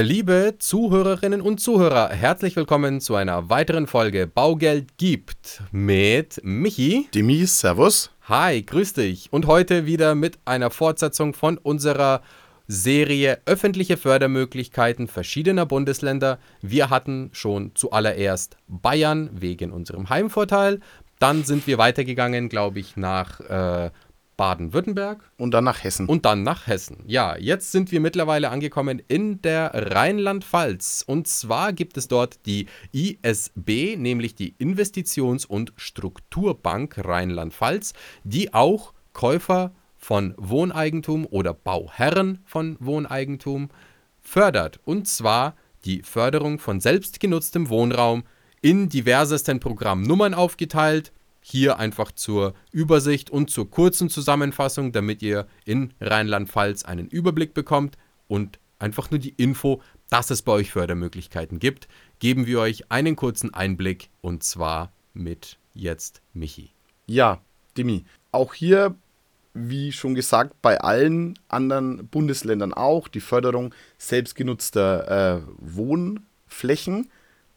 Liebe Zuhörerinnen und Zuhörer, herzlich willkommen zu einer weiteren Folge Baugeld gibt mit Michi. Demi, Servus. Hi, grüß dich. Und heute wieder mit einer Fortsetzung von unserer Serie öffentliche Fördermöglichkeiten verschiedener Bundesländer. Wir hatten schon zuallererst Bayern wegen unserem Heimvorteil. Dann sind wir weitergegangen, glaube ich, nach äh, Baden-Württemberg. Und dann nach Hessen. Und dann nach Hessen. Ja, jetzt sind wir mittlerweile angekommen in der Rheinland-Pfalz. Und zwar gibt es dort die ISB, nämlich die Investitions- und Strukturbank Rheinland-Pfalz, die auch Käufer von Wohneigentum oder Bauherren von Wohneigentum fördert. Und zwar die Förderung von selbstgenutztem Wohnraum in diversesten Programmnummern aufgeteilt. Hier einfach zur Übersicht und zur kurzen Zusammenfassung, damit ihr in Rheinland-Pfalz einen Überblick bekommt und einfach nur die Info, dass es bei euch Fördermöglichkeiten gibt, geben wir euch einen kurzen Einblick und zwar mit jetzt Michi. Ja, Demi, auch hier, wie schon gesagt, bei allen anderen Bundesländern auch die Förderung selbstgenutzter äh, Wohnflächen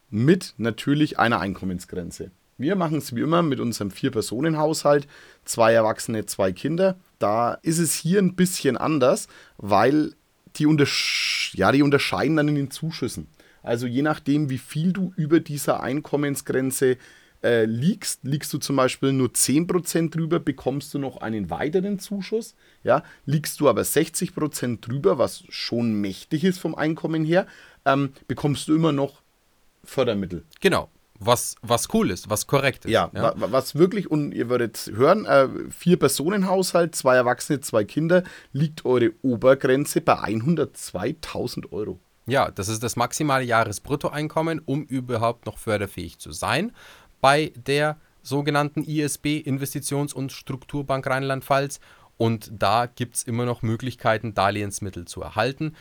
mit natürlich einer Einkommensgrenze. Wir machen es wie immer mit unserem Vier-Personen-Haushalt, zwei Erwachsene, zwei Kinder. Da ist es hier ein bisschen anders, weil die, untersch ja, die unterscheiden dann in den Zuschüssen. Also je nachdem, wie viel du über dieser Einkommensgrenze äh, liegst, liegst du zum Beispiel nur 10% drüber, bekommst du noch einen weiteren Zuschuss. Ja, liegst du aber 60% drüber, was schon mächtig ist vom Einkommen her, ähm, bekommst du immer noch Fördermittel. Genau. Was, was cool ist, was korrekt ist. Ja, ja. was wirklich, und ihr würdet hören, äh, vier Personenhaushalt, zwei Erwachsene, zwei Kinder, liegt eure Obergrenze bei 102.000 Euro. Ja, das ist das maximale Jahresbruttoeinkommen, um überhaupt noch förderfähig zu sein. Bei der sogenannten ISB, Investitions- und Strukturbank Rheinland-Pfalz. Und da gibt es immer noch Möglichkeiten, Darlehensmittel zu erhalten.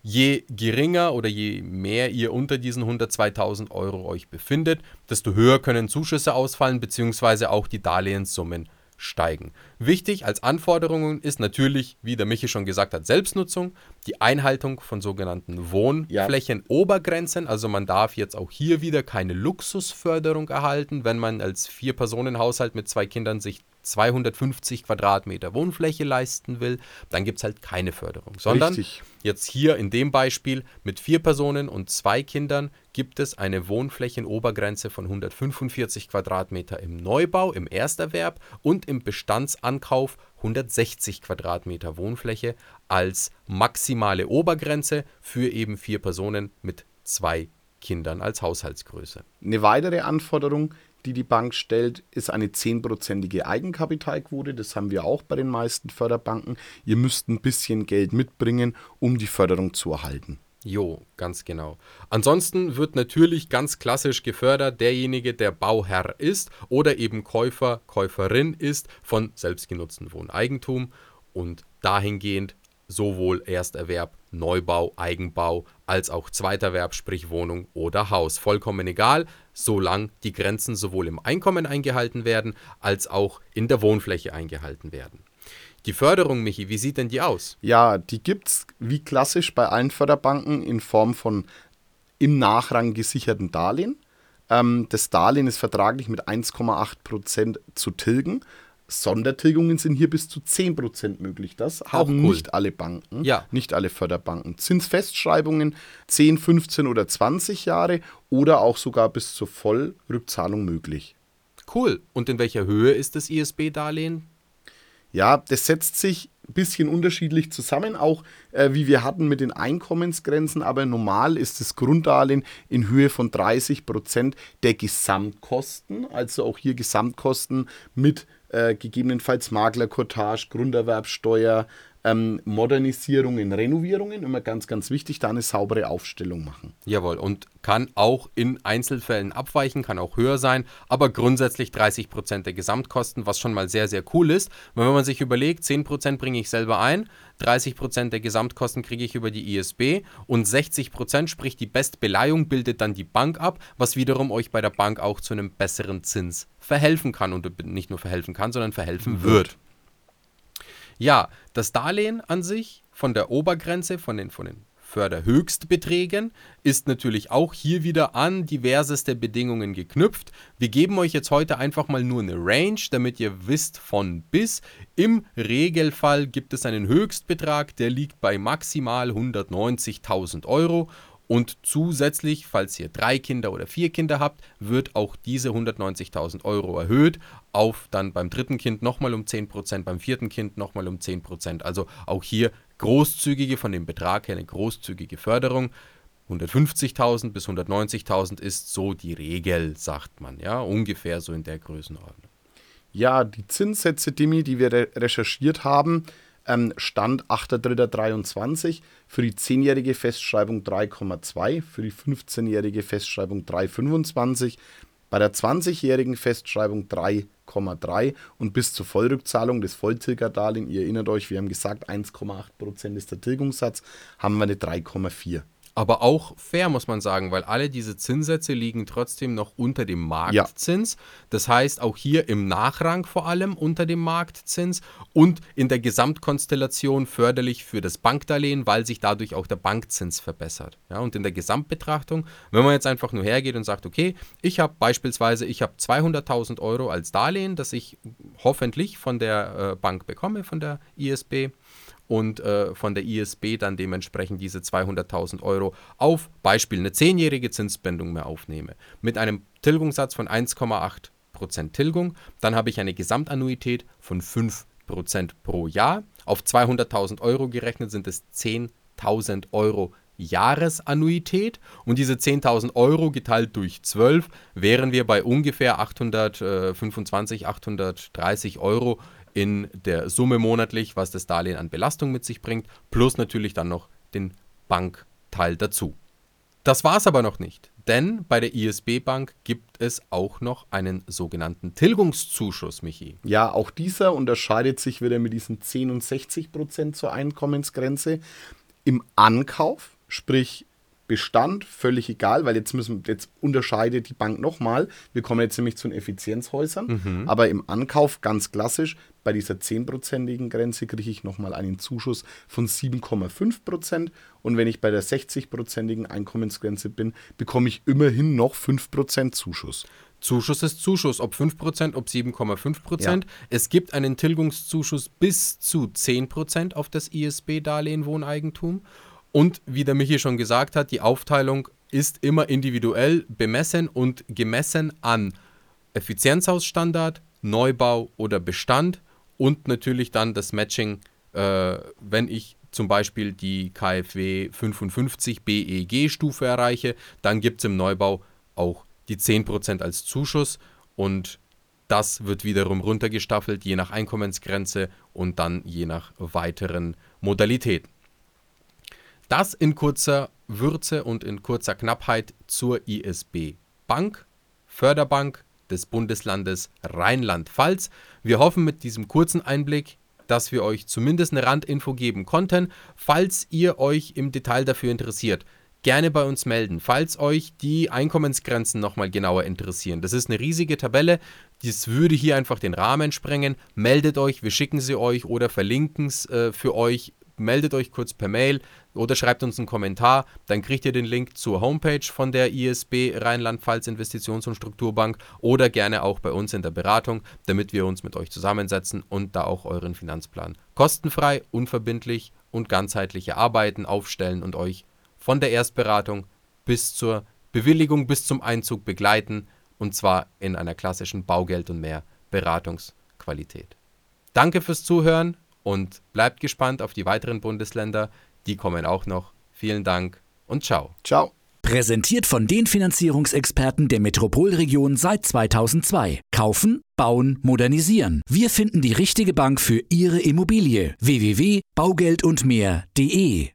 Je geringer oder je mehr ihr unter diesen 102.000 Euro euch befindet, desto höher können Zuschüsse ausfallen, beziehungsweise auch die Darlehenssummen steigen. Wichtig als Anforderungen ist natürlich, wie der Michi schon gesagt hat, Selbstnutzung, die Einhaltung von sogenannten Wohnflächenobergrenzen. Ja. Also man darf jetzt auch hier wieder keine Luxusförderung erhalten, wenn man als Vier-Personen-Haushalt mit zwei Kindern sich 250 Quadratmeter Wohnfläche leisten will, dann gibt es halt keine Förderung. Sondern Richtig. jetzt hier in dem Beispiel mit vier Personen und zwei Kindern gibt es eine Wohnflächenobergrenze von 145 Quadratmeter im Neubau, im Ersterwerb und im Bestandsankauf 160 Quadratmeter Wohnfläche als maximale Obergrenze für eben vier Personen mit zwei Kindern als Haushaltsgröße. Eine weitere Anforderung die die Bank stellt, ist eine zehnprozentige Eigenkapitalquote. Das haben wir auch bei den meisten Förderbanken. Ihr müsst ein bisschen Geld mitbringen, um die Förderung zu erhalten. Jo, ganz genau. Ansonsten wird natürlich ganz klassisch gefördert derjenige, der Bauherr ist oder eben Käufer, Käuferin ist von selbstgenutztem Wohneigentum und dahingehend sowohl Ersterwerb, Neubau, Eigenbau als auch Zweiterwerb, sprich Wohnung oder Haus. Vollkommen egal, solange die Grenzen sowohl im Einkommen eingehalten werden, als auch in der Wohnfläche eingehalten werden. Die Förderung, Michi, wie sieht denn die aus? Ja, die gibt es wie klassisch bei allen Förderbanken in Form von im Nachrang gesicherten Darlehen. Ähm, das Darlehen ist vertraglich mit 1,8 Prozent zu tilgen. Sondertilgungen sind hier bis zu 10% möglich. Das haben cool. nicht alle Banken, ja. nicht alle Förderbanken. Zinsfestschreibungen 10, 15 oder 20 Jahre oder auch sogar bis zur Vollrückzahlung möglich. Cool. Und in welcher Höhe ist das ISB-Darlehen? Ja, das setzt sich ein bisschen unterschiedlich zusammen, auch äh, wie wir hatten mit den Einkommensgrenzen, aber normal ist das Grunddarlehen in Höhe von 30 Prozent der Gesamtkosten, also auch hier Gesamtkosten mit äh, gegebenenfalls Maklerkortage, Grunderwerbsteuer, ähm, Modernisierungen, Renovierungen, immer ganz, ganz wichtig, da eine saubere Aufstellung machen. Jawohl, und kann auch in Einzelfällen abweichen, kann auch höher sein, aber grundsätzlich 30 Prozent der Gesamtkosten, was schon mal sehr, sehr cool ist. Wenn man sich überlegt, 10 Prozent bringe ich selber ein, 30 Prozent der Gesamtkosten kriege ich über die ISB und 60 Prozent, sprich die Bestbeleihung, bildet dann die Bank ab, was wiederum euch bei der Bank auch zu einem besseren Zins verhelfen kann und nicht nur verhelfen kann, sondern verhelfen wird. Ja, das Darlehen an sich von der Obergrenze, von den, von den Förderhöchstbeträgen ist natürlich auch hier wieder an diverseste Bedingungen geknüpft. Wir geben euch jetzt heute einfach mal nur eine Range, damit ihr wisst von bis. Im Regelfall gibt es einen Höchstbetrag, der liegt bei maximal 190.000 Euro. Und zusätzlich, falls ihr drei Kinder oder vier Kinder habt, wird auch diese 190.000 Euro erhöht auf dann beim dritten Kind nochmal um 10%, beim vierten Kind nochmal um 10%. Also auch hier großzügige, von dem Betrag her eine großzügige Förderung. 150.000 bis 190.000 ist so die Regel, sagt man, ja, ungefähr so in der Größenordnung. Ja, die Zinssätze, Dimi, die wir re recherchiert haben, ähm, Stand 8.3.23 für die 10-jährige Festschreibung 3,2, für die 15-jährige Festschreibung 3,25, bei der 20-jährigen Festschreibung 3,3 und bis zur Vollrückzahlung des Volltilgerdarlehen, ihr erinnert euch, wir haben gesagt, 1,8% ist der Tilgungssatz, haben wir eine 3,4. Aber auch fair, muss man sagen, weil alle diese Zinssätze liegen trotzdem noch unter dem Marktzins. Ja. Das heißt, auch hier im Nachrang vor allem unter dem Marktzins und in der Gesamtkonstellation förderlich für das Bankdarlehen, weil sich dadurch auch der Bankzins verbessert. Ja, und in der Gesamtbetrachtung, wenn man jetzt einfach nur hergeht und sagt, okay, ich habe beispielsweise, ich habe 200.000 Euro als Darlehen, das ich hoffentlich von der äh, Bank bekomme, von der ISB und äh, von der ISB dann dementsprechend diese 200.000 Euro auf Beispiel eine zehnjährige Zinsbindung mehr aufnehme. Mit einem Tilgungssatz von 1,8% Tilgung, dann habe ich eine Gesamtannuität von 5% pro Jahr. Auf 200.000 Euro gerechnet sind es 10.000 Euro Jahresannuität und diese 10.000 Euro geteilt durch 12 wären wir bei ungefähr 825, 830 Euro in der Summe monatlich, was das Darlehen an Belastung mit sich bringt, plus natürlich dann noch den Bankteil dazu. Das war es aber noch nicht, denn bei der ISB Bank gibt es auch noch einen sogenannten Tilgungszuschuss, Michi. Ja, auch dieser unterscheidet sich wieder mit diesen 10 und 60 Prozent zur Einkommensgrenze. Im Ankauf, sprich Bestand völlig egal, weil jetzt müssen jetzt unterscheidet die Bank nochmal. Wir kommen jetzt nämlich zu den Effizienzhäusern, mhm. aber im Ankauf ganz klassisch bei dieser 10%igen Grenze kriege ich nochmal einen Zuschuss von 7,5% und wenn ich bei der 60%igen Einkommensgrenze bin, bekomme ich immerhin noch 5% Zuschuss. Zuschuss ist Zuschuss, ob 5%, ob 7,5%. Ja. Es gibt einen Tilgungszuschuss bis zu 10% auf das ISB-Darlehen Wohneigentum und wie der Michi schon gesagt hat, die Aufteilung ist immer individuell bemessen und gemessen an Effizienzhausstandard, Neubau oder Bestand und natürlich dann das Matching, äh, wenn ich zum Beispiel die KfW 55 BEG-Stufe erreiche, dann gibt es im Neubau auch die 10% als Zuschuss und das wird wiederum runtergestaffelt, je nach Einkommensgrenze und dann je nach weiteren Modalitäten. Das in kurzer Würze und in kurzer Knappheit zur ISB Bank, Förderbank des Bundeslandes Rheinland-Pfalz. Wir hoffen mit diesem kurzen Einblick, dass wir euch zumindest eine Randinfo geben konnten. Falls ihr euch im Detail dafür interessiert, gerne bei uns melden, falls euch die Einkommensgrenzen nochmal genauer interessieren. Das ist eine riesige Tabelle, das würde hier einfach den Rahmen sprengen. Meldet euch, wir schicken sie euch oder verlinken es äh, für euch meldet euch kurz per Mail oder schreibt uns einen Kommentar. Dann kriegt ihr den Link zur Homepage von der ISB Rheinland-Pfalz Investitions- und Strukturbank oder gerne auch bei uns in der Beratung, damit wir uns mit euch zusammensetzen und da auch euren Finanzplan kostenfrei, unverbindlich und ganzheitlich erarbeiten, aufstellen und euch von der Erstberatung bis zur Bewilligung, bis zum Einzug begleiten und zwar in einer klassischen Baugeld und mehr Beratungsqualität. Danke fürs Zuhören und bleibt gespannt auf die weiteren Bundesländer. Die kommen auch noch. Vielen Dank und ciao. Ciao. Präsentiert von den Finanzierungsexperten der Metropolregion seit 2002. Kaufen, bauen, modernisieren. Wir finden die richtige Bank für Ihre Immobilie. www.baugeldundmehr.de